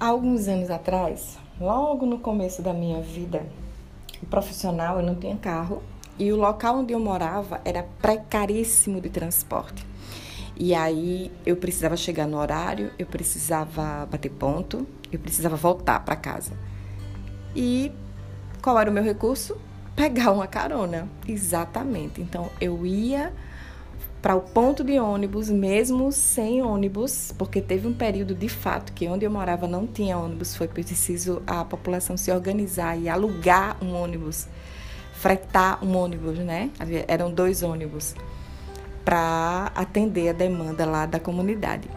Há alguns anos atrás, logo no começo da minha vida profissional, eu não tinha carro e o local onde eu morava era precaríssimo de transporte. E aí eu precisava chegar no horário, eu precisava bater ponto, eu precisava voltar para casa. E qual era o meu recurso? Pegar uma carona. Exatamente. Então eu ia para o ponto de ônibus, mesmo sem ônibus, porque teve um período de fato que onde eu morava não tinha ônibus, foi preciso a população se organizar e alugar um ônibus, fretar um ônibus, né? Eram dois ônibus para atender a demanda lá da comunidade.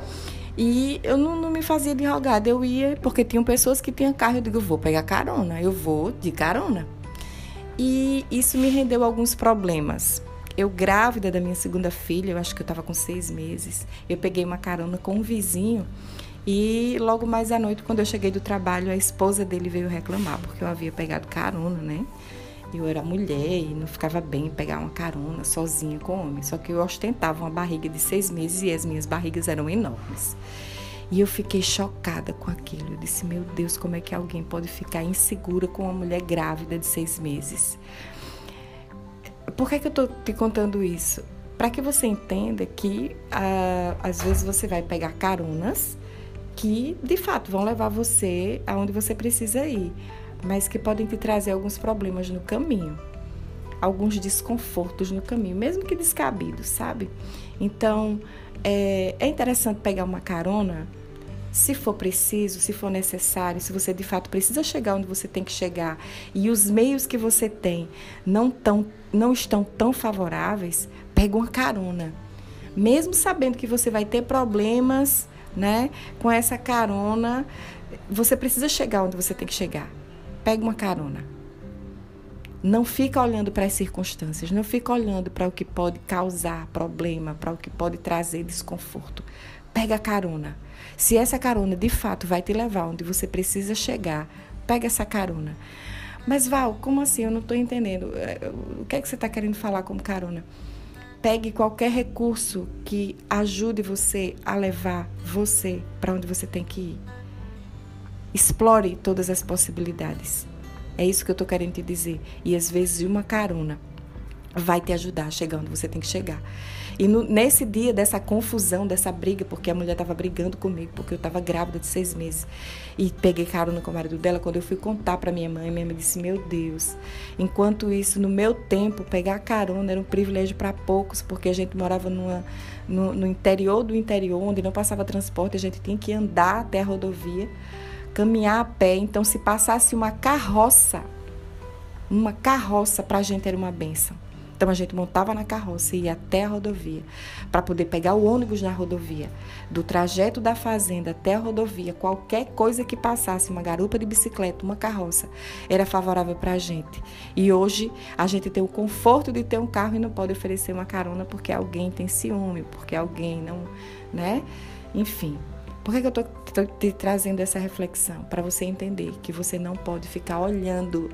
E eu não, não, me fazia de rogada, eu ia, porque tinham pessoas que tinham carro, eu digo, vou pegar carona, eu vou de carona. E isso me rendeu alguns problemas eu grávida da minha segunda filha, eu acho que eu estava com seis meses, eu peguei uma carona com um vizinho e logo mais à noite, quando eu cheguei do trabalho, a esposa dele veio reclamar porque eu havia pegado carona, né? Eu era mulher e não ficava bem pegar uma carona sozinha com homem. Só que eu ostentava uma barriga de seis meses e as minhas barrigas eram enormes. E eu fiquei chocada com aquilo. Eu disse: Meu Deus, como é que alguém pode ficar insegura com uma mulher grávida de seis meses? Por que, que eu estou te contando isso? Para que você entenda que ah, às vezes você vai pegar caronas que de fato vão levar você aonde você precisa ir, mas que podem te trazer alguns problemas no caminho, alguns desconfortos no caminho, mesmo que descabidos, sabe? Então é, é interessante pegar uma carona se for preciso, se for necessário, se você de fato precisa chegar onde você tem que chegar e os meios que você tem não, tão, não estão tão favoráveis, pega uma carona. Mesmo sabendo que você vai ter problemas né, com essa carona, você precisa chegar onde você tem que chegar. Pega uma carona. Não fica olhando para as circunstâncias, não fica olhando para o que pode causar problema, para o que pode trazer desconforto. Pega a carona. Se essa carona de fato vai te levar onde você precisa chegar, pega essa carona. Mas Val, como assim? Eu não estou entendendo. É, o que é que você está querendo falar como carona? Pegue qualquer recurso que ajude você a levar você para onde você tem que ir. Explore todas as possibilidades. É isso que eu estou querendo te dizer. E às vezes uma carona vai te ajudar onde você tem que chegar. E no, nesse dia dessa confusão, dessa briga, porque a mulher estava brigando comigo, porque eu estava grávida de seis meses, e peguei carona com o marido dela, quando eu fui contar para minha mãe, minha mãe disse: Meu Deus, enquanto isso, no meu tempo, pegar carona era um privilégio para poucos, porque a gente morava numa, no, no interior do interior, onde não passava transporte, a gente tinha que andar até a rodovia, caminhar a pé. Então, se passasse uma carroça, uma carroça para a gente era uma benção. Então a gente montava na carroça e ia até a rodovia para poder pegar o ônibus na rodovia. Do trajeto da fazenda até a rodovia, qualquer coisa que passasse, uma garupa de bicicleta, uma carroça, era favorável para a gente. E hoje a gente tem o conforto de ter um carro e não pode oferecer uma carona porque alguém tem ciúme, porque alguém não, né? Enfim, por que, que eu estou te trazendo essa reflexão? Para você entender que você não pode ficar olhando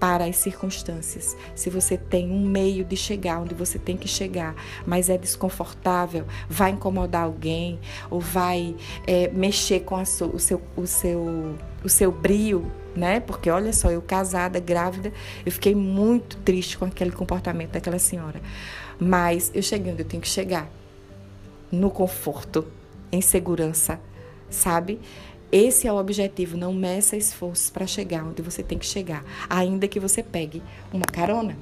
para as circunstâncias. Se você tem um meio de chegar onde você tem que chegar, mas é desconfortável, vai incomodar alguém ou vai é, mexer com so, o, seu, o, seu, o seu brio, né? Porque olha só, eu casada, grávida, eu fiquei muito triste com aquele comportamento daquela senhora. Mas eu cheguei onde eu tenho que chegar, no conforto, em segurança, sabe? Esse é o objetivo, não meça esforços para chegar onde você tem que chegar, ainda que você pegue uma carona.